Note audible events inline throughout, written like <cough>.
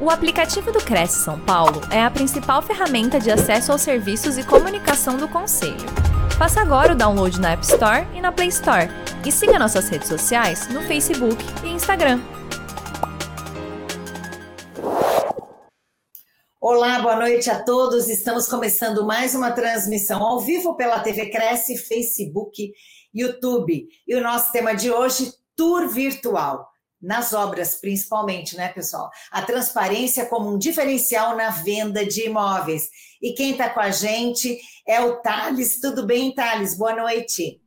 O aplicativo do Cresce São Paulo é a principal ferramenta de acesso aos serviços e comunicação do Conselho. Faça agora o download na App Store e na Play Store. E siga nossas redes sociais no Facebook e Instagram. Olá, boa noite a todos. Estamos começando mais uma transmissão ao vivo pela TV Cresce, Facebook, YouTube. E o nosso tema de hoje, Tour Virtual nas obras, principalmente, né, pessoal? A transparência como um diferencial na venda de imóveis. E quem está com a gente é o Thales. Tudo bem, Thales? Boa noite.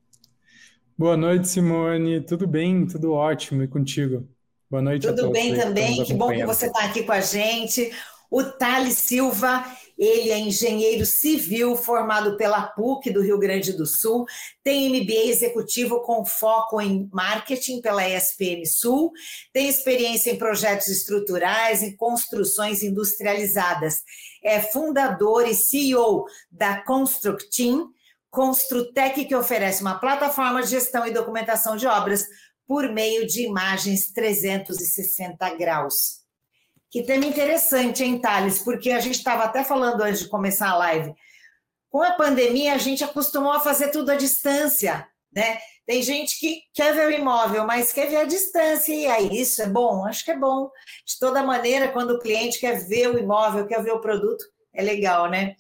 Boa noite, Simone. Tudo bem? Tudo ótimo. E contigo? Boa noite Tudo a todos. Tudo bem também. Que bom que você está aqui com a gente. O Thales Silva, ele é engenheiro civil formado pela PUC do Rio Grande do Sul, tem MBA executivo com foco em marketing pela ESPM Sul, tem experiência em projetos estruturais e construções industrializadas. É fundador e CEO da Constructim, Construtec, que oferece uma plataforma de gestão e documentação de obras por meio de imagens 360 graus. Que tema interessante, hein, Thales? Porque a gente estava até falando antes de começar a live. Com a pandemia, a gente acostumou a fazer tudo à distância, né? Tem gente que quer ver o imóvel, mas quer ver a distância. E aí, isso é bom? Acho que é bom. De toda maneira, quando o cliente quer ver o imóvel, quer ver o produto, é legal, né?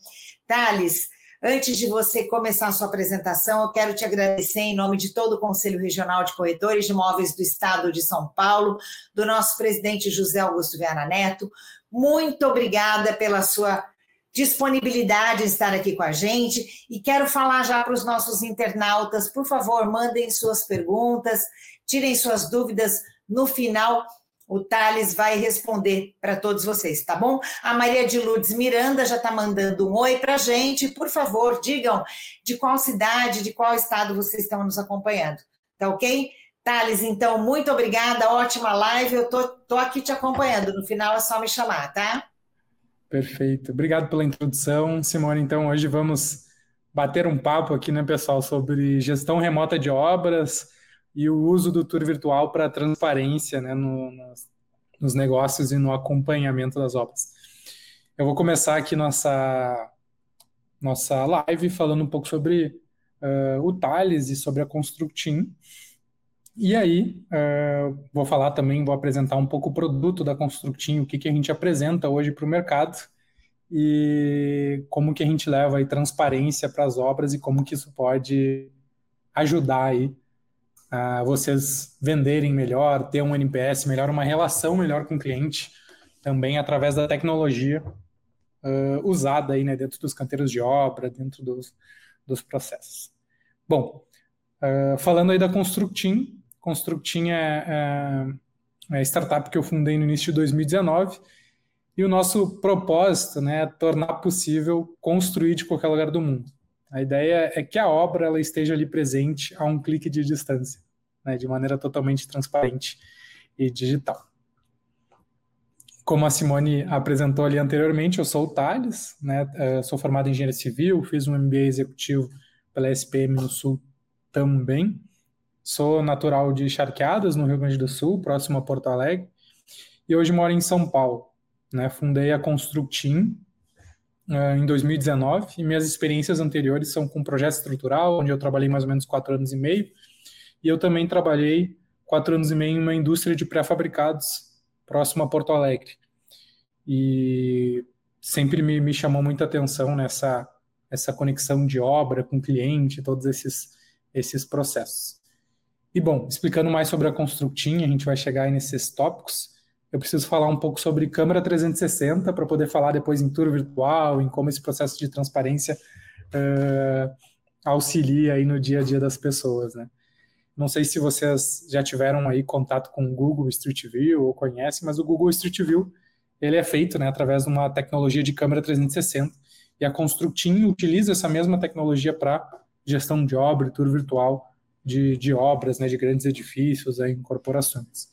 Thales, Antes de você começar a sua apresentação, eu quero te agradecer em nome de todo o Conselho Regional de Corretores de Imóveis do Estado de São Paulo, do nosso presidente José Augusto Viana Neto. Muito obrigada pela sua disponibilidade em estar aqui com a gente. E quero falar já para os nossos internautas, por favor, mandem suas perguntas, tirem suas dúvidas no final o Thales vai responder para todos vocês, tá bom? A Maria de Lourdes Miranda já está mandando um oi para a gente. Por favor, digam de qual cidade, de qual estado vocês estão nos acompanhando. Tá ok? Thales, então, muito obrigada, ótima live. Eu tô, tô aqui te acompanhando. No final é só me chamar, tá? Perfeito. Obrigado pela introdução, Simone. Então, hoje vamos bater um papo aqui, né, pessoal, sobre gestão remota de obras e o uso do tour virtual para transparência né, no, nos, nos, negócios e no acompanhamento das obras. Eu vou começar aqui nossa, nossa live falando um pouco sobre uh, o Thales e sobre a Constructim. E aí, uh, vou falar também, vou apresentar um pouco o produto da Constructim, o que, que a gente apresenta hoje para o mercado e como que a gente leva aí transparência para as obras e como que isso pode ajudar aí vocês venderem melhor, ter um NPS melhor, uma relação melhor com o cliente, também através da tecnologia uh, usada aí, né, dentro dos canteiros de obra, dentro dos, dos processos. Bom, uh, falando aí da Constructim, Constructim é, é, é a startup que eu fundei no início de 2019 e o nosso propósito né, é tornar possível construir de qualquer lugar do mundo. A ideia é que a obra ela esteja ali presente a um clique de distância, né, de maneira totalmente transparente e digital. Como a Simone apresentou ali anteriormente, eu sou o Thales, né, eh, sou formado em engenharia civil, fiz um MBA executivo pela SPM no Sul também. Sou natural de Charqueadas, no Rio Grande do Sul, próximo a Porto Alegre, e hoje moro em São Paulo. Né, fundei a Constructim, uh, em 2019 e minhas experiências anteriores são com projeto estrutural, onde eu trabalhei mais ou menos quatro anos e meio, e eu também trabalhei quatro anos e meio em uma indústria de pré-fabricados próximo a Porto Alegre. E sempre me, me chamou muita atenção nessa essa conexão de obra com cliente, todos esses, esses processos. E bom, explicando mais sobre a Constructim, a gente vai chegar aí nesses tópicos eu preciso falar um pouco sobre câmera 360 para poder falar depois em tour virtual, em como esse processo de transparência uh, auxilia aí no dia a dia das pessoas, né? Não sei se vocês já tiveram aí contato com o Google Street View ou conhecem, mas o Google Street View ele é feito né, através de uma tecnologia de câmera 360 e a Constructim utiliza essa mesma tecnologia para gestão de obra tour virtual de, de obras, né, de grandes edifícios, aí, em corporações.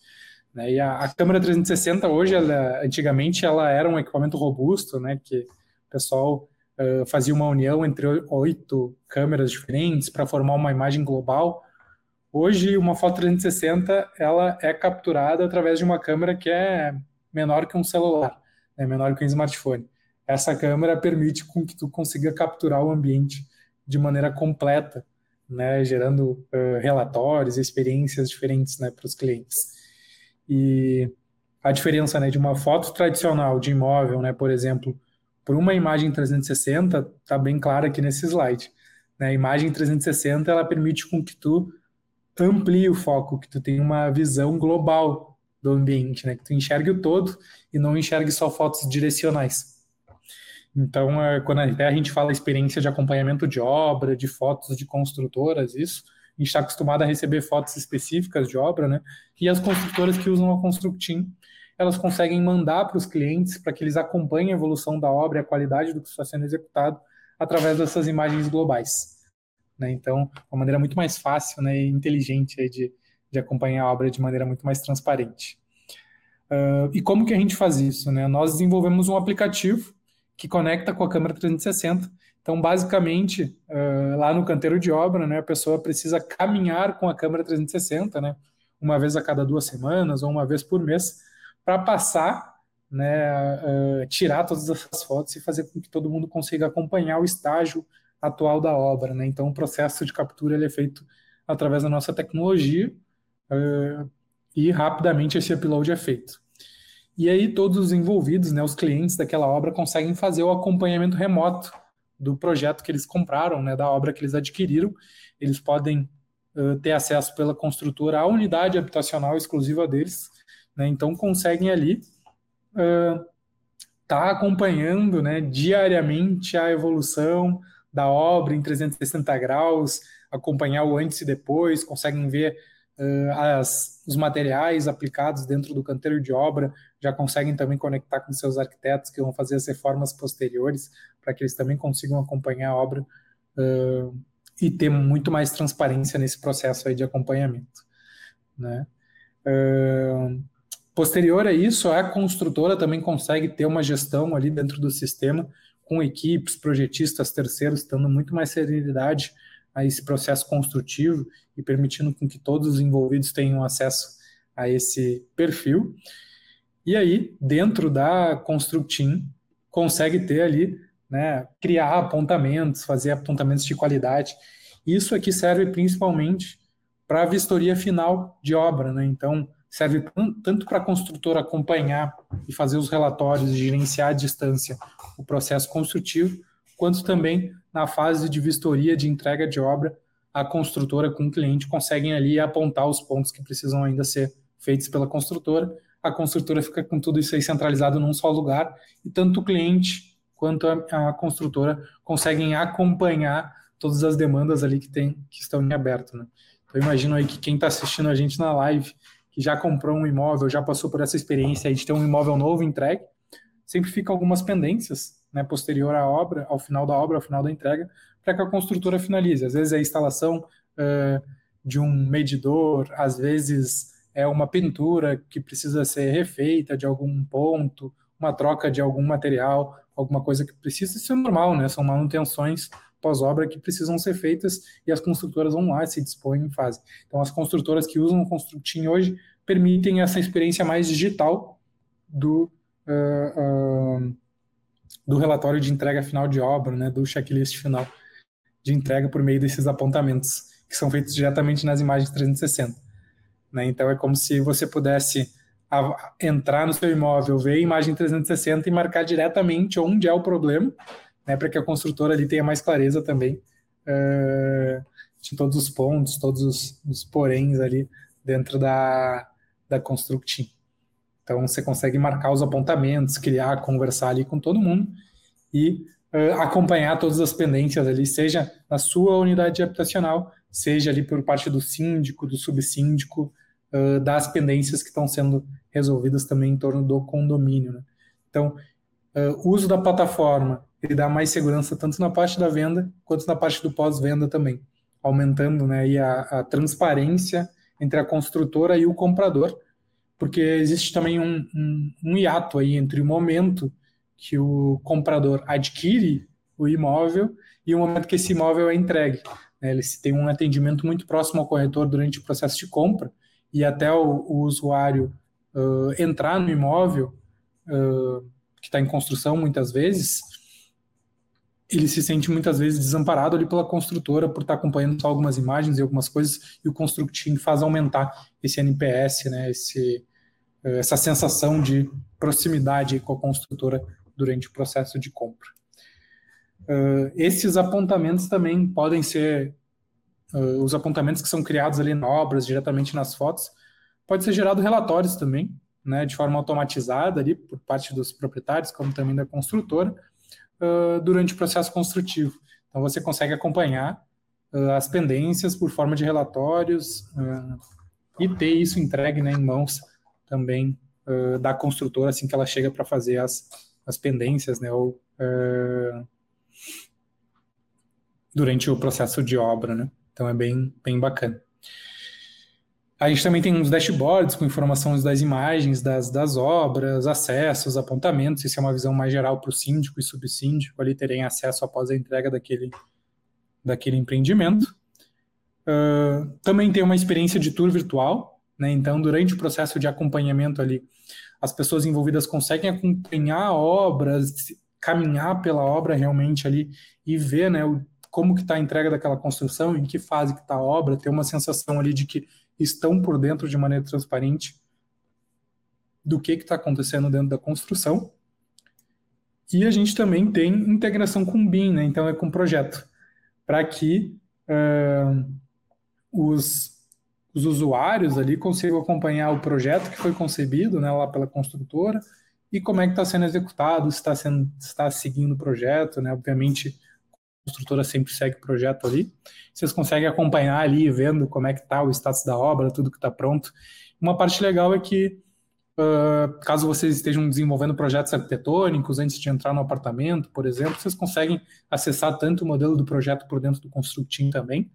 Né? E a, a, câmera 360 hoje, ela, antigamente, ela era um equipamento robusto, né? Que o pessoal uh, fazia uma união entre oito câmeras diferentes para formar uma imagem global. Hoje, uma foto 360 ela é capturada através de uma câmera que é menor que um celular. é menor que um smartphone. Essa câmera permite com que tu consiga capturar o ambiente de maneira completa, né, gerando uh, relatórios, experiências diferentes né, para os clientes. E a diferença né, de uma foto tradicional de imóvel, né, por exemplo, por uma imagem 360, está bem clara aqui nesse slide. Né? A imagem 360 ela permite com que tu amplie o foco, que tu tenha uma visão global do ambiente, né? que tu enxergue o todo e não enxergue só fotos direcionais. Então, é, quando a gente fala experiência de acompanhamento de obra, de fotos de construtoras, isso, a gente está acostumado a receber fotos específicas de obra, né? E as construtoras que usam a Constructim, elas conseguem mandar para os clientes para que eles acompanhem a evolução da obra e a qualidade do que está sendo executado através dessas imagens globais. Né? Então, uma maneira muito mais fácil né, e inteligente de, de acompanhar a obra de maneira muito mais transparente. Uh, e como que a gente faz isso? Né? Nós desenvolvemos um aplicativo que conecta com a câmera 360. Então, basicamente, uh, lá no canteiro de obra, né, a pessoa precisa caminhar com a câmera 360, né, uma vez a cada duas semanas ou uma vez por mês, para passar, né, uh, tirar todas essas fotos e fazer com que todo mundo consiga acompanhar o estágio atual da obra. Né? Então, o processo de captura ele é feito através da nossa tecnologia uh, e rapidamente esse upload é feito. E aí todos os envolvidos, né, os clientes daquela obra, conseguem fazer o acompanhamento remoto do projeto que eles compraram, né, da obra que eles adquiriram. Eles podem uh, ter acesso pela construtora à unidade habitacional exclusiva deles, né, então conseguem ali estar uh, tá acompanhando né, diariamente a evolução da obra em 360 graus, acompanhar o antes e depois, conseguem ver as, os materiais aplicados dentro do canteiro de obra, já conseguem também conectar com seus arquitetos que vão fazer as reformas posteriores, para que eles também consigam acompanhar a obra uh, e ter muito mais transparência nesse processo aí de acompanhamento. Né? Uh, posterior a isso, a construtora também consegue ter uma gestão ali dentro do sistema, com equipes, projetistas, terceiros, dando muito mais serenidade a esse processo construtivo e permitindo com que todos os envolvidos tenham acesso a esse perfil. E aí, dentro da Constructim, consegue ter ali, né, criar apontamentos, fazer apontamentos de qualidade. Isso aqui serve principalmente para a vistoria final de obra, né? Então, serve tanto para a construtora acompanhar e fazer os relatórios gerenciar à distância o processo construtivo, quanto também na fase de vistoria de entrega de obra, a construtora com o cliente conseguem ali apontar os pontos que precisam ainda ser feitos pela construtora. A construtora fica com tudo isso aí centralizado num só lugar e tanto o cliente quanto a, a construtora conseguem acompanhar todas as demandas ali que tem que estão em aberto, né? Então imagino aí que quem está assistindo a gente na live que já comprou um imóvel, já passou por essa experiência de ter um imóvel novo entregue, sempre fica algumas pendências né, posterior à obra, ao final da obra, ao final da entrega, para que a construtora finalize. Às vezes é a instalação uh, de um medidor, às vezes é uma pintura que precisa ser refeita de algum ponto, uma troca de algum material, alguma coisa que precisa ser normal, né? São manutenções pós-obra que precisam ser feitas e as construtoras vão lá, se dispõem e fazem. Então, as construtoras que usam o Constructim hoje permitem essa experiência mais digital do uh, uh, do relatório de entrega final de obra, né, do checklist final de entrega por meio desses apontamentos, que são feitos diretamente nas imagens 360. Né? Então é como se você pudesse entrar no seu imóvel, ver a imagem 360 e marcar diretamente onde é o problema, né, para que a construtora ali tenha mais clareza também uh, de todos os pontos, todos os, os poréns ali dentro da, da Constructim. Então você consegue marcar os apontamentos, criar, conversar ali com todo mundo e uh, acompanhar todas as pendências ali, seja na sua unidade habitacional, seja ali por parte do síndico, do subsíndico, uh, das pendências que estão sendo resolvidas também em torno do condomínio. Né? Então, uh, uso da plataforma ele dá mais segurança tanto na parte da venda quanto na parte do pós-venda também, aumentando né, a, a transparência entre a construtora e o comprador, porque existe também um, um, um hiato aí entre o momento que o comprador adquire o imóvel e o momento que esse imóvel é entregue. Né? Ele tem um atendimento muito próximo ao corretor durante o processo de compra e até o, o usuário uh, entrar no imóvel, uh, está em construção muitas vezes, ele se sente muitas vezes desamparado ali pela construtora por estar tá acompanhando só algumas imagens e algumas coisas, e o Constructing faz aumentar esse NPS, né, esse, essa sensação de proximidade com a construtora durante o processo de compra. Uh, esses apontamentos também podem ser uh, os apontamentos que são criados ali na obras, diretamente nas fotos, pode ser gerado relatórios também, né, de forma automatizada ali por parte dos proprietários, como também da construtora, uh, durante o processo construtivo. Então você consegue acompanhar as pendências por forma de relatórios e ter isso entregue né, em mãos também da construtora assim que ela chega para fazer as, as pendências, né, ou durante o processo de obra, né? Então é bem, bem bacana. A gente também tem uns dashboards com informações das imagens das, das obras, acessos, apontamentos. Isso é uma visão mais geral para o síndico e subsíndico ali terem acesso após a entrega daquele, daquele empreendimento. Uh, também tem uma experiência de tour virtual, né? Então, durante o processo de acompanhamento ali, as pessoas envolvidas conseguem acompanhar obras, caminhar pela obra realmente ali e ver, né, o, como que está a entrega daquela construção, em que fase que está a obra, ter uma sensação ali de que estão por dentro de maneira transparente do que está acontecendo dentro da construção. E a gente também tem integração com o BIM, né? então é com projeto, para que uh, os, os usuários ali consigam acompanhar o projeto que foi concebido né, lá pela construtora e como é que está sendo executado, se está sendo está seguindo o projeto, né? Obviamente construtora sempre segue o projeto ali. Vocês conseguem acompanhar ali, vendo como é que está o status da obra, tudo que está pronto. Uma parte legal é que, uh, caso vocês estejam desenvolvendo projetos arquitetônicos antes de entrar no apartamento, por exemplo, vocês conseguem acessar tanto o modelo do projeto por dentro do Constructim também,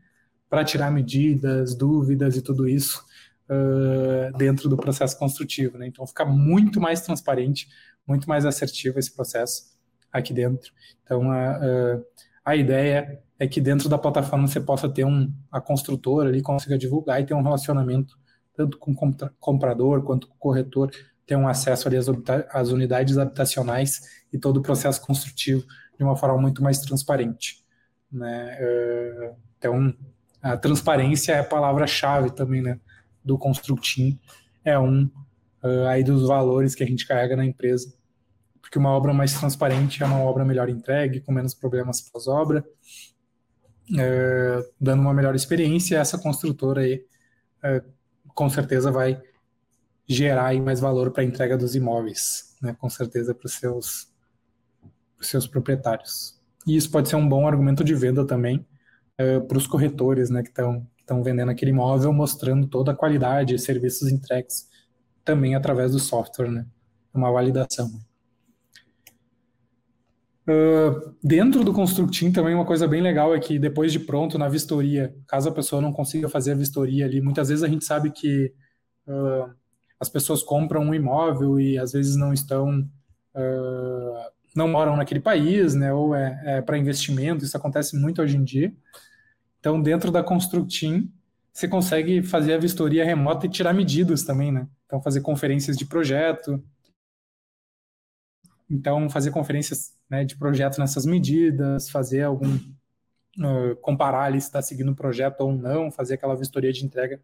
para tirar medidas, dúvidas e tudo isso uh, dentro do processo construtivo. Né? Então, fica muito mais transparente, muito mais assertivo esse processo aqui dentro. Então, uh, a ideia é que dentro da plataforma você possa ter um, a construtora ali, consiga divulgar e ter um relacionamento tanto com o comprador quanto com o corretor, ter um acesso ali às, às unidades habitacionais e todo o processo construtivo de uma forma muito mais transparente. Né? É, então, a transparência é a palavra-chave também né, do Constructim, é um uh, aí dos valores que a gente carrega na empresa porque uma obra mais transparente é uma obra melhor entregue, com menos problemas pós-obra, é, dando uma melhor experiência. Essa construtora aí, é, com certeza, vai gerar mais valor para a entrega dos imóveis, né, com certeza para os seus, seus proprietários. E isso pode ser um bom argumento de venda também é, para os corretores né, que estão vendendo aquele imóvel, mostrando toda a qualidade e serviços entregues também através do software, né, uma validação. Uh, dentro do Constructim também uma coisa bem legal é que depois de pronto na vistoria, caso a pessoa não consiga fazer a vistoria ali, muitas vezes a gente sabe que uh, as pessoas compram um imóvel e às vezes não estão, uh, não moram naquele país, né? Ou é, é para investimento, isso acontece muito hoje em dia. Então, dentro da Constructim, você consegue fazer a vistoria remota e tirar medidas também, né? Então, fazer conferências de projeto, então, fazer conferências né, de projetos nessas medidas, fazer algum. Uh, comparar ali se está seguindo o projeto ou não, fazer aquela vistoria de entrega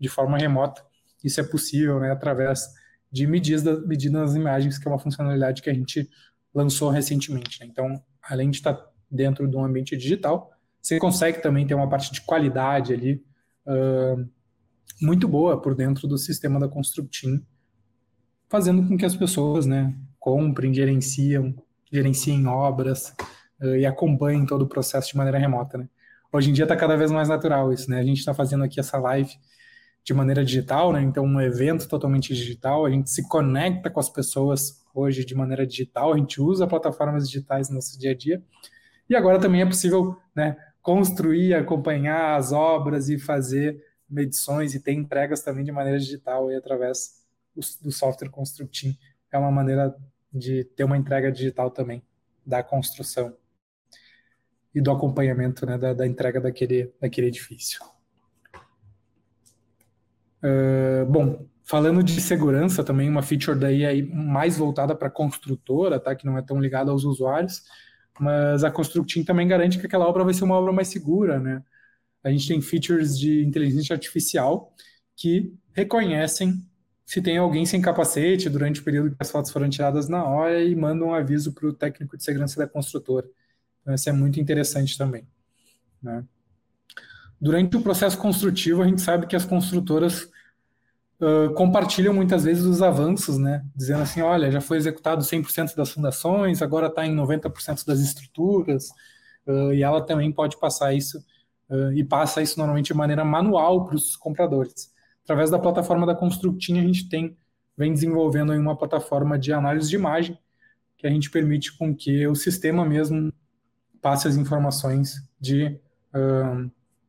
de forma remota. Isso é possível né, através de medidas, medidas nas imagens, que é uma funcionalidade que a gente lançou recentemente. Né? Então, além de estar dentro de um ambiente digital, você consegue também ter uma parte de qualidade ali uh, muito boa por dentro do sistema da Constructim, fazendo com que as pessoas né, comprem, gerenciam, gerenciem obras uh, e acompanhem todo o processo de maneira remota, né? Hoje em dia está cada vez mais natural isso, né? A gente está fazendo aqui essa live de maneira digital, né? Então, um evento totalmente digital, a gente se conecta com as pessoas hoje de maneira digital, a gente usa plataformas digitais no nosso dia a dia. E agora também é possível, né, construir, acompanhar as obras e fazer medições e ter entregas também de maneira digital e através do software Constructim. É uma maneira de ter uma entrega digital também da construção e do acompanhamento né, da, da, entrega daquele, daquele edifício. Uh, bom, falando de segurança também, uma feature daí aí mais voltada para a construtora, tá? Que não é tão ligada aos usuários, mas a Constructing também garante que aquela obra vai ser uma obra mais segura, né? A gente tem features de inteligência artificial que reconhecem se tem alguém sem capacete durante o período que as fotos foram tiradas na hora e mandam um aviso para o técnico de segurança da construtora. Então, isso é muito interessante também. Né? Durante o processo construtivo, a gente sabe que as construtoras compartilham muitas vezes os avanços, né? dizendo assim, olha, já foi executado 100% das fundações, agora está em 90% das estruturas, uh, e ela também pode passar isso, uh, e passa isso normalmente de maneira manual para os compradores através da plataforma da Constructing, a gente tem, vem desenvolvendo uma plataforma de análise de imagem, que a gente permite com que o sistema mesmo passe as informações de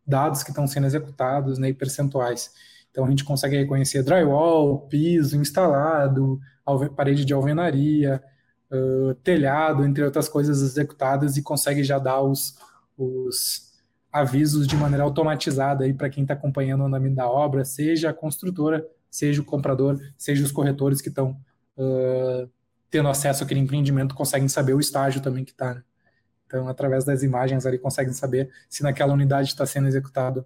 dados que estão sendo executados né, e percentuais. Então a gente consegue reconhecer drywall, piso instalado, parede de alvenaria, uh, telhado, entre outras coisas executadas e consegue já dar os, os avisos de maneira automatizada para quem está acompanhando o andamento da obra, seja a construtora, seja o comprador, seja os corretores que estão uh, tendo acesso àquele empreendimento, conseguem saber o estágio também que está. Né? Então, através das imagens ali, conseguem saber se naquela unidade está sendo executado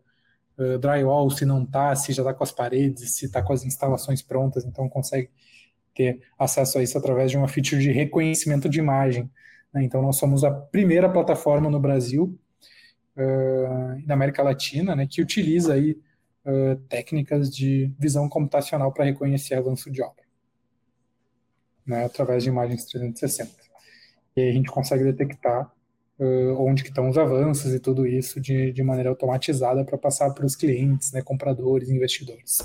uh, drywall, se não está, se já está com as paredes, se está com as instalações prontas, então consegue ter acesso a isso através de uma feature de reconhecimento de imagem. Né? Então, nós somos a primeira plataforma no Brasil uh, na América Latina, né, que utiliza aí uh, técnicas de visão computacional para reconhecer avanço de obra, né, através de imagens 360. E aí a gente consegue detectar uh, onde que estão os avanços e tudo isso de, de maneira automatizada para passar para os clientes, né, compradores, investidores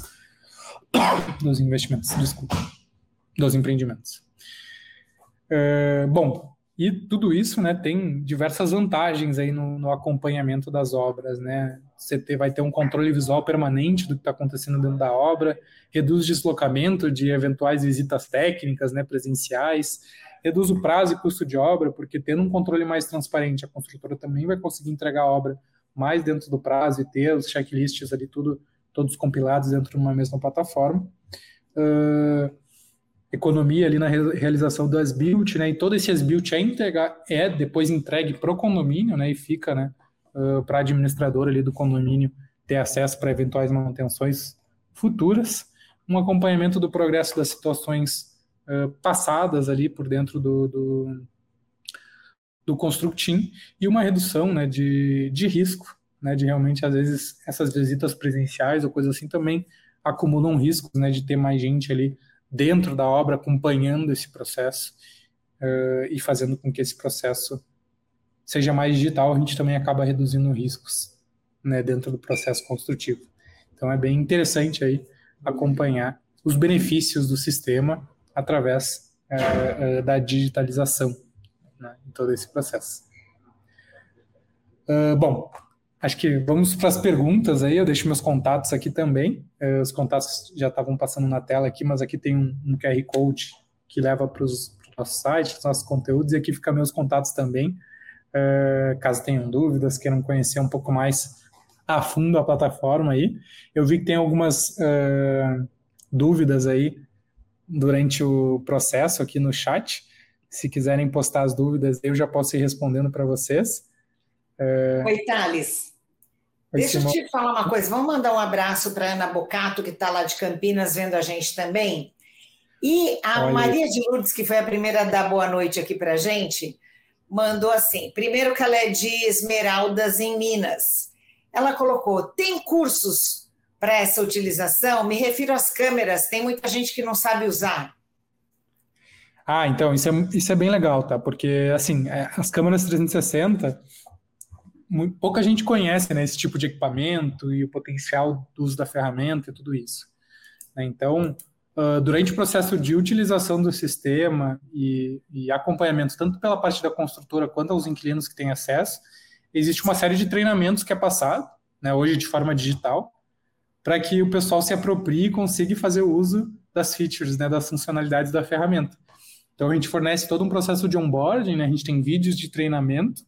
<coughs> dos investimentos, desculpa, dos empreendimentos. Uh, bom, e tudo isso né, tem diversas vantagens aí no, no acompanhamento das obras. Né? Você ter, vai ter um controle visual permanente do que está acontecendo dentro da obra, reduz deslocamento de eventuais visitas técnicas né, presenciais, reduz o prazo e custo de obra, porque tendo um controle mais transparente, a construtora também vai conseguir entregar a obra mais dentro do prazo e ter os checklists ali tudo, todos compilados dentro de uma mesma plataforma. Uh, economia ali na realização do as-built, né? E todo esse as-built é, entregar, é depois entregue para o condomínio, né? E fica, né? Uh, para a administradora ali do condomínio ter acesso para eventuais manutenções futuras, um acompanhamento do progresso das situações uh, passadas ali por dentro do, do, do Constructim e uma redução, né? De, de risco, né? De realmente às vezes essas visitas presenciais ou coisas assim também acumulam riscos, né? De ter mais gente ali dentro da obra, acompanhando esse processo uh, e fazendo com que esse processo seja mais digital, a gente também acaba reduzindo riscos né, dentro do processo construtivo. Então é bem interessante aí acompanhar os benefícios do sistema através uh, uh, da digitalização né, em todo esse processo. bom, Acho que vamos para as perguntas aí. Eu deixo meus contatos aqui também. É, os contatos já estavam passando na tela aqui, mas aqui tem um, um QR Code que leva para os nossos sites, os nossos conteúdos, e aqui fica meus contatos também. É, caso tenham dúvidas, queiram conhecer um pouco mais a fundo a plataforma aí. Eu vi que tem algumas uh, dúvidas aí durante o processo aqui no chat. Se quiserem postar as dúvidas, eu já posso ir respondendo para vocês. Oi, Thales. Deixa eu te falar uma coisa. Vamos mandar um abraço para Ana Bocato, que está lá de Campinas, vendo a gente também. E a Olha. Maria de Lourdes, que foi a primeira a dar boa noite aqui para a gente, mandou assim: primeiro que ela é de Esmeraldas, em Minas. Ela colocou: tem cursos para essa utilização? Me refiro às câmeras, tem muita gente que não sabe usar. Ah, então, isso é, isso é bem legal, tá? Porque, assim, é, as câmeras 360 pouca gente conhece né, esse tipo de equipamento e o potencial do uso da ferramenta e tudo isso. Né? Então, uh, durante o processo de utilização do sistema e, e, acompanhamento, tanto pela parte da construtora quanto aos inquilinos que têm acesso, existe uma série de treinamentos que é passado, né, hoje de forma digital, para que o pessoal se aproprie e consiga fazer uso das features, né, das funcionalidades da ferramenta. Então, a gente fornece todo um processo de onboarding, né, a gente tem vídeos de treinamento,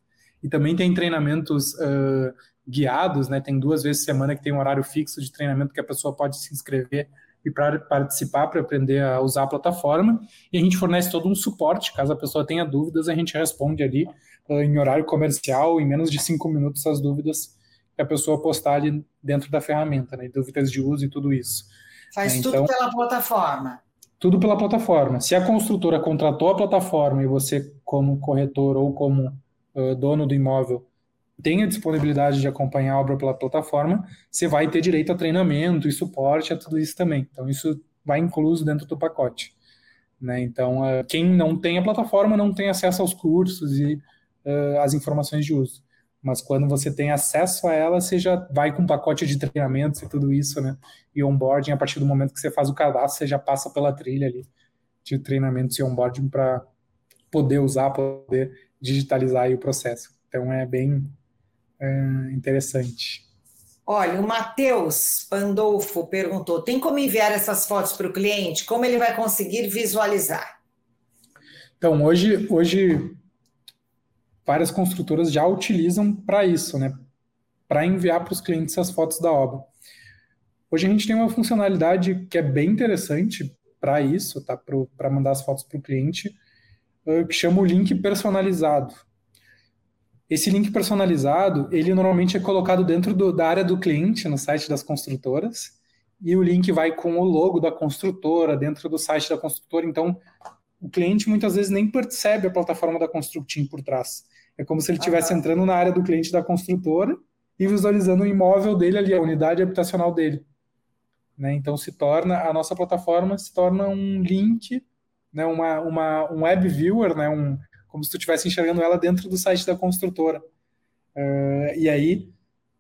e também tem treinamentos uh, guiados, né? Tem duas vezes por semana que tem um horário fixo de treinamento que a pessoa pode se inscrever e para participar, para aprender a usar a plataforma. E a gente fornece todo um suporte, caso a pessoa tenha dúvidas, a gente responde ali uh, em horário comercial, em menos de cinco minutos, as dúvidas que a pessoa postar ali dentro da ferramenta, né? Dúvidas de uso e tudo isso. Faz né? tudo então, pela plataforma. Tudo pela plataforma. Se a construtora contratou a plataforma e você, como corretor ou como uh, dono do imóvel, tem a disponibilidade de acompanhar a obra pela plataforma, você vai ter direito a treinamento e suporte a tudo isso também. Então, isso vai incluso dentro do pacote. Né? Então, uh, quem não tem a plataforma não tem acesso aos cursos e uh, às informações de uso. Mas quando você tem acesso a ela, você já vai com um pacote de treinamentos e tudo isso, né? E onboarding, a partir do momento que você faz o cadastro, você já passa pela trilha ali de treinamentos e onboarding para poder usar, poder digitalizar o processo. Então, é bem é, interessante. Olha, o Matheus Pandolfo perguntou: tem como enviar essas fotos para o cliente? Como ele vai conseguir visualizar? Então, hoje, hoje várias construtoras já utilizam para isso, né? Para enviar para os clientes as fotos da obra. Hoje a gente tem uma funcionalidade que é bem interessante para isso, tá? Para mandar as fotos para o cliente, que chama o link personalizado. Esse link personalizado, ele normalmente é colocado dentro do, da área do cliente no site das construtoras, e o link vai com o logo da construtora dentro do site da construtora. Então, o cliente muitas vezes nem percebe a plataforma da Constructim por trás. É como se ele estivesse ah, entrando na área do cliente da construtora e visualizando o imóvel dele ali, a unidade habitacional dele. Né? Então, se torna, a nossa plataforma se torna um link, né? uma, uma, um web viewer, né? um, como se tu estivesse enxergando ela dentro do site da construtora. Uh, e aí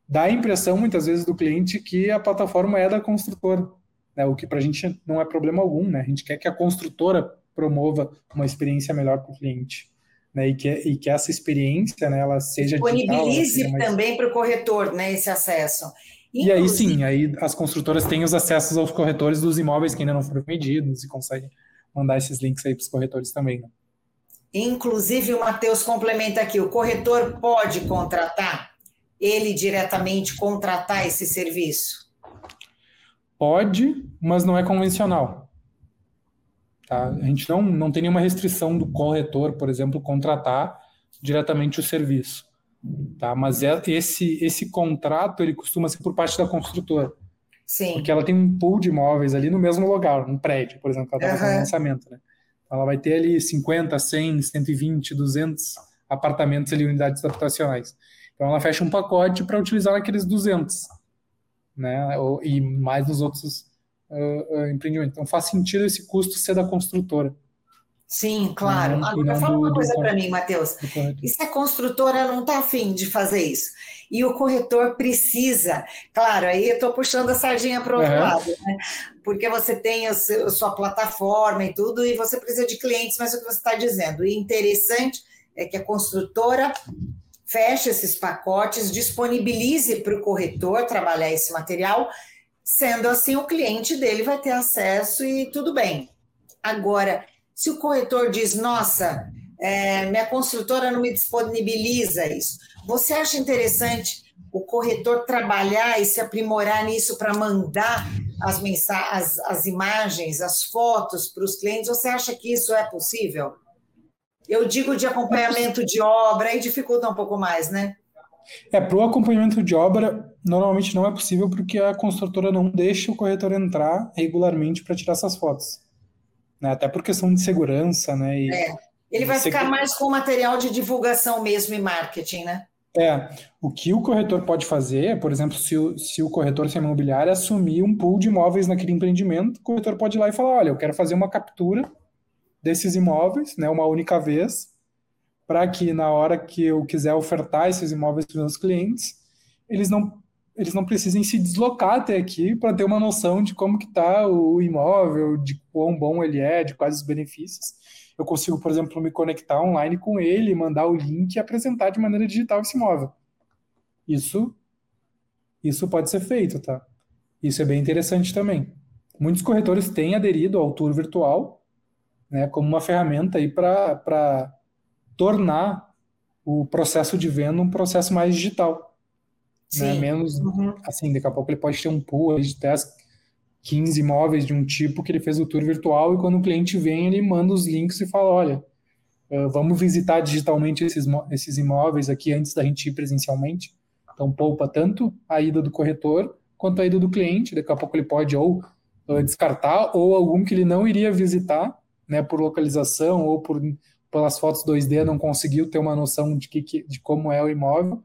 dá a impressão, muitas vezes, do cliente que a plataforma é da construtora, né? o que para a gente não é problema algum. Né? A gente quer que a construtora promova uma experiência melhor para o cliente. Né, e, que, e que essa experiência né, ela seja disponibilize digital, mais... também para o corretor né, esse acesso. Inclusive... E aí sim, aí as construtoras têm os acessos aos corretores dos imóveis que ainda não foram medidos e conseguem mandar esses links aí para os corretores também. Né? Inclusive, o Matheus complementa aqui: o corretor pode contratar, ele diretamente contratar esse serviço? Pode, mas não é convencional. Tá? A gente não, não tem nenhuma restrição do corretor, por exemplo, contratar diretamente o serviço. Tá? Mas é, esse, esse contrato ele costuma ser por parte da construtora. Sim. Porque ela tem um pool de imóveis ali no mesmo lugar, um prédio, por exemplo, que ela está uhum. fazendo lançamento. Né? Ela vai ter ali 50, 100, 120, 200 apartamentos ali, unidades habitacionais. Então ela fecha um pacote para utilizar naqueles 200, né? E mais nos outros uh, empreendimentos. Então faz sentido esse custo ser da construtora. Sim, claro. Não, Agora, fala uma coisa para mim, Matheus. E se a construtora não está afim de fazer isso? E o corretor precisa, claro, aí eu estou puxando a sardinha para o outro uhum. lado, né? Porque você tem a sua plataforma e tudo, e você precisa de clientes, mas é o que você está dizendo. E interessante é que a construtora feche esses pacotes, disponibilize para o corretor trabalhar esse material, sendo assim o cliente dele vai ter acesso e tudo bem. Agora, se o corretor diz, nossa, é, minha construtora não me disponibiliza isso, você acha interessante o corretor trabalhar e se aprimorar nisso para mandar as, as, as imagens, as fotos para os clientes? Você acha que isso é possível? Eu digo de acompanhamento de obra, aí dificulta um pouco mais, né? É, para o acompanhamento de obra, normalmente não é possível porque a construtora não deixa o corretor entrar regularmente para tirar essas fotos né? Até por questão de segurança, né? E, é. Ele vai ficar mais com material de divulgação mesmo e marketing, né? É, o que o corretor pode fazer, por exemplo, se o, se o corretor se imobiliário assumir um pool de imóveis naquele empreendimento, o corretor pode ir lá e falar, olha, eu quero fazer uma captura desses imóveis, né, uma única vez, para que na hora que eu quiser ofertar esses imóveis para os meus clientes, eles não eles não precisem se deslocar até aqui para ter uma noção de como que está o imóvel, de quão bom ele é, de quais os benefícios. Eu consigo, por exemplo, me conectar online com ele, mandar o link e apresentar de maneira digital esse imóvel. Isso, isso pode ser feito, tá? Isso é bem interessante também. Muitos corretores têm aderido ao tour virtual, né, como uma ferramenta aí para tornar o processo de venda um processo mais digital né? Menos, uhum. assim, daqui a pouco ele pode ter um pool de 10, 15 imóveis de um tipo que ele fez o tour virtual e quando o cliente vem, ele manda os links e fala, olha, uh, vamos visitar digitalmente esses, esses imóveis aqui antes da gente ir presencialmente. Então poupa tanto a ida do corretor quanto a ida do cliente. Daqui a pouco ele pode ou uh, descartar ou algum que ele não iria visitar, né, por localização ou por pelas fotos 2D não conseguiu ter uma noção de, que, de como é o imóvel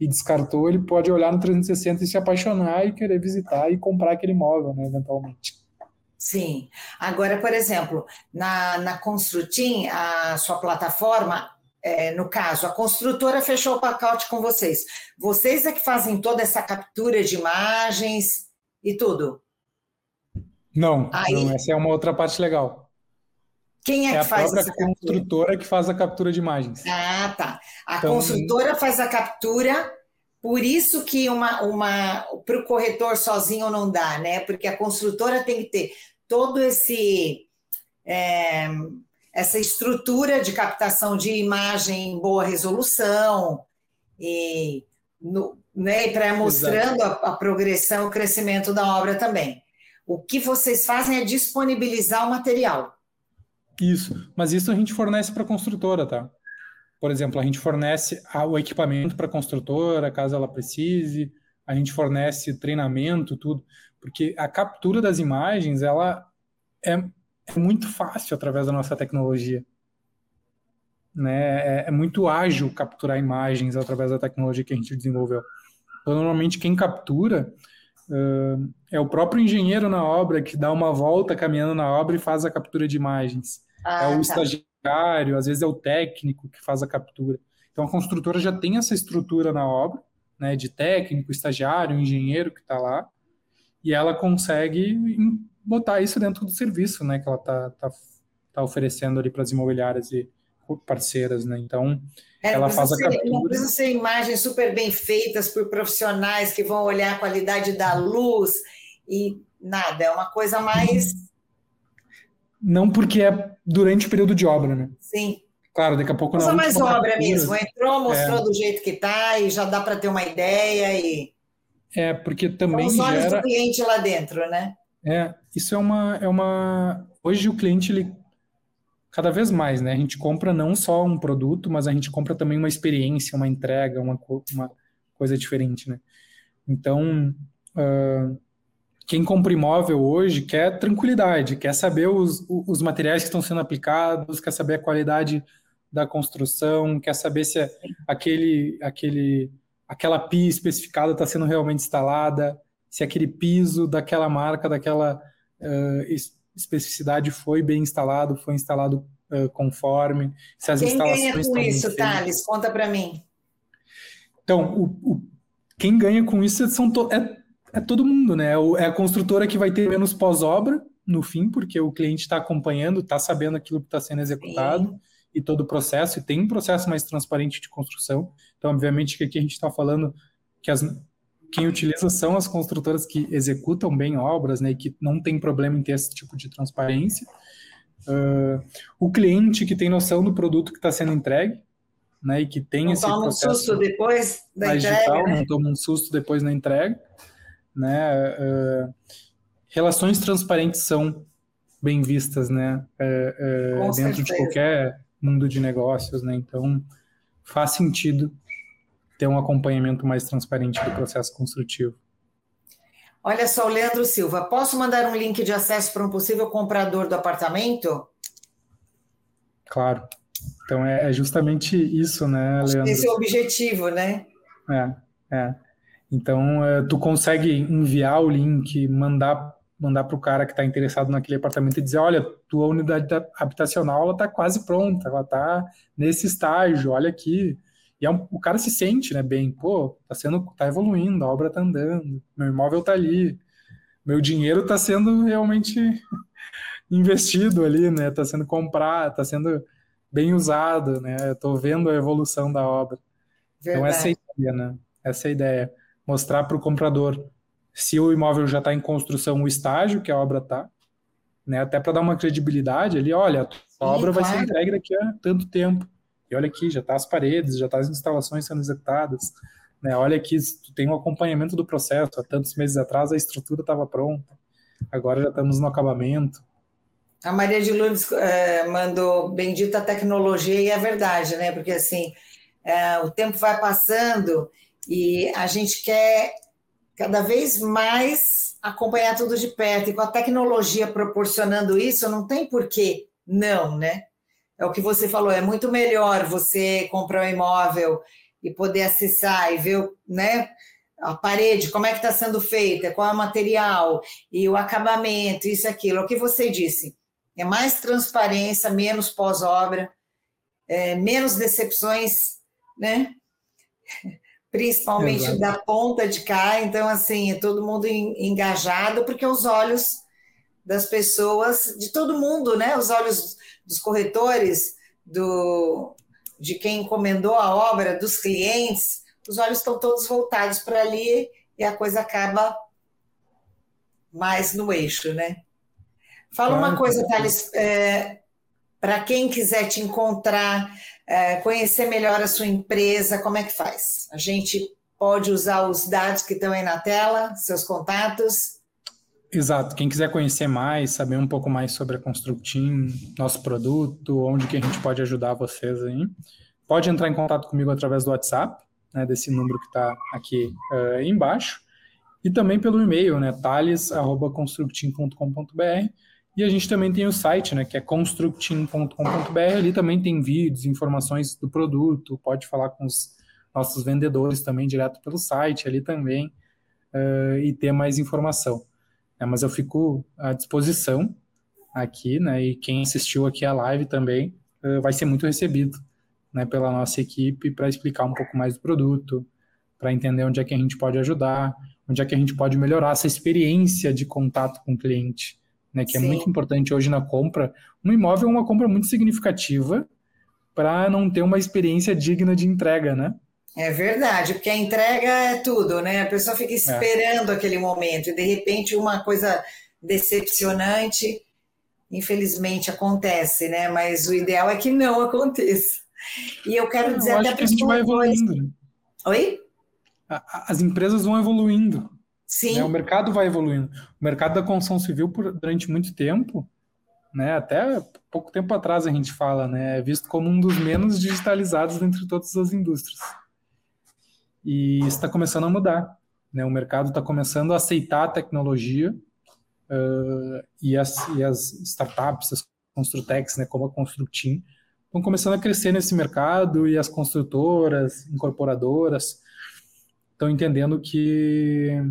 e descartou, ele pode olhar no 360 e se apaixonar e querer visitar e comprar aquele imóvel, né, eventualmente. Sim. Agora, por exemplo, na, na Construtim, a sua plataforma, é, no caso, a construtora fechou o pacote com vocês. Vocês é que fazem toda essa captura de imagens e tudo? Não, Aí, não essa é uma outra parte legal. Quem é, é que faz a própria construtora que faz a captura de imagens. Ah, tá. A então, construtora faz a captura, por isso que uma, uma para o corretor sozinho não dá, né? Porque a construtora tem que ter todo esse é, essa estrutura de captação de imagem em boa resolução e no, né, para mostrando a, a progressão, o crescimento da obra também. O que vocês fazem é disponibilizar o material. Isso, mas isso a gente fornece para a construtora, tá? Por exemplo, a gente fornece o equipamento para a construtora, caso ela precise, a gente fornece treinamento, tudo, porque a captura das imagens, ela é, é muito fácil através da nossa tecnologia. Né? É, é, muito ágil capturar imagens através da tecnologia que a gente desenvolveu. Então, normalmente, quem captura é o próprio engenheiro na obra que dá uma volta caminhando na obra e faz a captura de imagens. Ah, é o tá. estagiário, às vezes é o técnico que faz a captura. Então a construtora já tem essa estrutura na obra, né, de técnico, estagiário, engenheiro que está lá, e ela consegue botar isso dentro do serviço, né, que ela está tá, tá oferecendo ali para as imobiliárias e parceiras, né? Então é, ela faz a ser, captura. Não precisa ser imagens super bem feitas por profissionais que vão olhar a qualidade da luz e nada, é uma coisa mais não porque é durante o período de obra, né? Sim. Claro, daqui a pouco não. mais obra captura, mesmo. Entrou, mostrou é. do jeito que está e já dá para ter uma ideia e. É, porque também. São os olhos gera... do cliente lá dentro, né? É, isso é uma, é uma. Hoje o cliente, ele. Cada vez mais, né? A gente compra não só um produto, mas a gente compra também uma experiência, uma entrega, uma, uma coisa diferente, né? Então, uh, quem compra imóvel hoje quer tranquilidade, quer saber os, os materiais que estão sendo aplicados, quer saber a qualidade da construção, quer saber se aquele, aquele, aquela pia especificada está sendo realmente instalada, se aquele piso daquela marca, daquela uh, especificidade foi bem instalado, foi instalado uh, conforme, se as quem instalações ganha com isso, Thales? Conta para mim. Então, o, o, quem ganha com isso são to, é é todo mundo, né? É a construtora que vai ter menos pós-obra no fim, porque o cliente está acompanhando, está sabendo aquilo que está sendo executado Sim. e todo o processo, e tem um processo mais transparente de construção. Então, obviamente, que aqui a gente está falando que as, quem utiliza são as construtoras que executam bem obras, né? E que não tem problema em ter esse tipo de transparência. Uh, o cliente que tem noção do produto que está sendo entregue, né? E que tem não esse toma processo um susto depois da entrega, digital, né? não toma um susto depois na entrega né? Uh, relações transparentes são bem vistas, né? Uh, dentro de qualquer mundo de negócios, né? Então faz sentido ter um acompanhamento mais transparente do processo construtivo. Olha só, o Leandro Silva, posso mandar um link de acesso para um possível comprador do apartamento? Claro. Então é, é justamente isso, né, Leandro? Esse é o objetivo, né? É, é. Então, é, tu consegue enviar o link, mandar mandar para o cara que está interessado naquele apartamento e dizer, olha, tua unidade habitacional ela está quase pronta, ela está nesse estágio, olha aqui. E é um, o cara se sente, né, bem, pô, tá sendo, tá evoluindo, a obra tá andando, meu imóvel tá ali, meu dinheiro está sendo realmente <laughs> investido ali, né, tá sendo comprado, tá sendo bem usado, né, eu tô vendo a evolução da obra. Verdade. Então essa é a ideia, né, essa é a ideia mostrar para o comprador se o imóvel já está em construção, o estágio que a obra está, né? Até para dar uma credibilidade ali, olha, a obra vai ser entregue daqui a tanto tempo. E olha aqui, já está as paredes, já está as instalações sendo executadas. Né? Olha aqui, tem um acompanhamento do processo. Há tantos meses atrás a estrutura estava pronta. agora já estamos no acabamento. A Maria de Lourdes é, mandou bendita tecnologia e é verdade, né? Porque assim, é, o tempo vai passando e a gente quer cada vez mais acompanhar tudo de perto. E com a tecnologia proporcionando isso, não tem porquê não, né? É o que você falou, é muito melhor você comprar um imóvel e poder acessar e ver, né? A parede, como é que está sendo feita, qual é o material e o acabamento, isso, aquilo. É o que você disse, é mais transparência, menos pós-obra, é, menos decepções, né? <laughs> Principalmente Exato. da ponta de cá. Então, assim, é todo mundo engajado, porque os olhos das pessoas, de todo mundo, né? Os olhos dos corretores, do, de quem encomendou a obra, dos clientes, os olhos estão todos voltados para ali e a coisa acaba mais no eixo, né? Fala claro. uma coisa, Thales, é, para quem quiser te encontrar, é, conhecer melhor a sua empresa, como é que faz? A gente pode usar os dados que estão aí na tela, seus contatos? Exato. Quem quiser conhecer mais, saber um pouco mais sobre a Constructim, nosso produto, onde que a gente pode ajudar vocês aí, pode entrar em contato comigo através do WhatsApp, né, desse número que está aqui uh, embaixo, e também pelo e-mail, né, e a gente também tem o site, né, que é constructim.com.br, ali também tem vídeos, informações do produto, pode falar com os nossos vendedores também direto pelo site, ali também, uh, e ter mais informação. É, mas eu fico à disposição aqui, né? E quem assistiu aqui a live também uh, vai ser muito recebido, né? Pela nossa equipe para explicar um pouco mais do produto, para entender onde é que a gente pode ajudar, onde é que a gente pode melhorar essa experiência de contato com o cliente, né? Que é Sim. é muito importante hoje na compra. Um imóvel é uma compra muito significativa para não ter uma experiência digna de entrega, né? É verdade, porque a entrega é tudo, né? A pessoa fica é. esperando é. aquele momento e de repente uma coisa decepcionante, infelizmente acontece, né? Mas o ideal é que não aconteça. E eu quero dizer eu até que a gente vai evoluindo. Né? Oi? As empresas vão evoluindo. Sim. Né? O mercado vai evoluindo. O mercado da construção civil por, durante muito tempo, né? Até pouco tempo atrás a gente fala, né? É visto como um dos menos digitalizados entre todas as indústrias. E está começando a mudar. Né? O mercado está começando a aceitar a tecnologia uh, e, as, e as startups, as construtecs, né, como a Constructim, estão começando a crescer nesse mercado e as construtoras, incorporadoras estão entendendo que,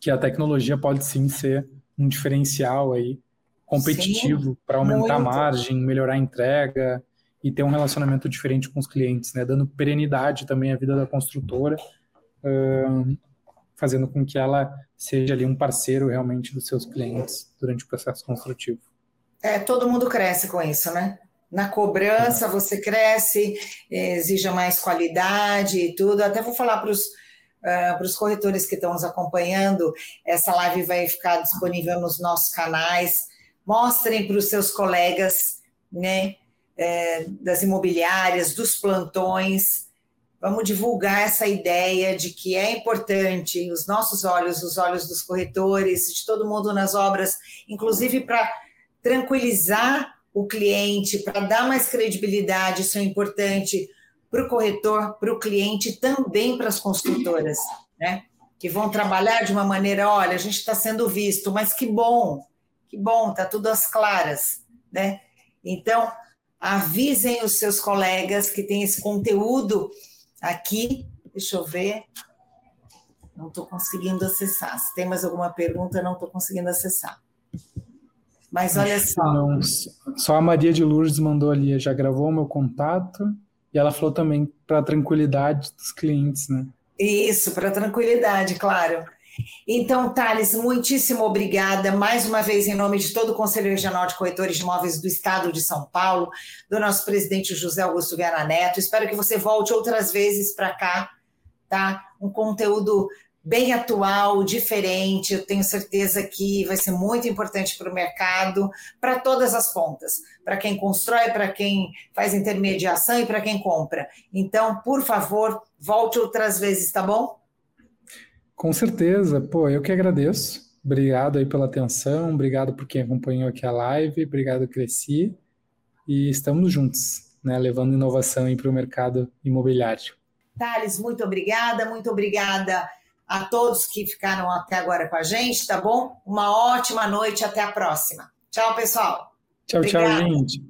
que a tecnologia pode sim ser um diferencial aí competitivo para aumentar muito. a margem, melhorar a entrega, e ter um relacionamento diferente com os clientes, né? Dando perenidade também à vida da construtora, uh, fazendo com que ela seja ali um parceiro realmente dos seus clientes durante o processo construtivo. É, todo mundo cresce com isso, né? Na cobrança uhum. você cresce, exija mais qualidade e tudo. Até vou falar para os uh, para os corretores que estão nos acompanhando, essa live vai ficar disponível nos nossos canais. Mostrem para os seus colegas, né? É, das imobiliárias, dos plantões. Vamos divulgar essa ideia de que é importante os nossos olhos, os olhos dos corretores, de todo mundo nas obras, inclusive para tranquilizar o cliente, para dar mais credibilidade, isso é importante para o corretor, para o cliente, também para as construtoras, né? Que vão trabalhar de uma maneira, olha, a gente está sendo visto, mas que bom, que bom, está tudo às claras, né? Então, avisem os seus colegas que tem esse conteúdo aqui. Deixa eu ver. Não estou conseguindo acessar. Se tem mais alguma pergunta, não estou conseguindo acessar. Mas olha só. Não, só a Maria de Lourdes mandou ali, já gravou o meu contato. E ela falou também para a tranquilidade dos clientes, né? Isso, para tranquilidade, claro. Então, Thales, muitíssimo obrigada mais uma vez em nome de todo o Conselho Regional de Corretores de Imóveis do Estado de São Paulo, do nosso presidente José Augusto Viana Neto. Espero que você volte outras vezes para cá, tá? Um conteúdo bem atual, diferente. Eu tenho certeza que vai ser muito importante para o mercado, para todas as pontas, para quem constrói, para quem faz intermediação e para quem compra. Então, por favor, volte outras vezes, tá bom? Com certeza, pô, eu que agradeço. Obrigado aí pela atenção, obrigado por quem acompanhou aqui a live, obrigado, Cresci. E estamos juntos, né, levando inovação para o mercado imobiliário. Thales, muito obrigada, muito obrigada a todos que ficaram até agora com a gente, tá bom? Uma ótima noite, até a próxima. Tchau, pessoal. Tchau, Obrigada. tchau, gente.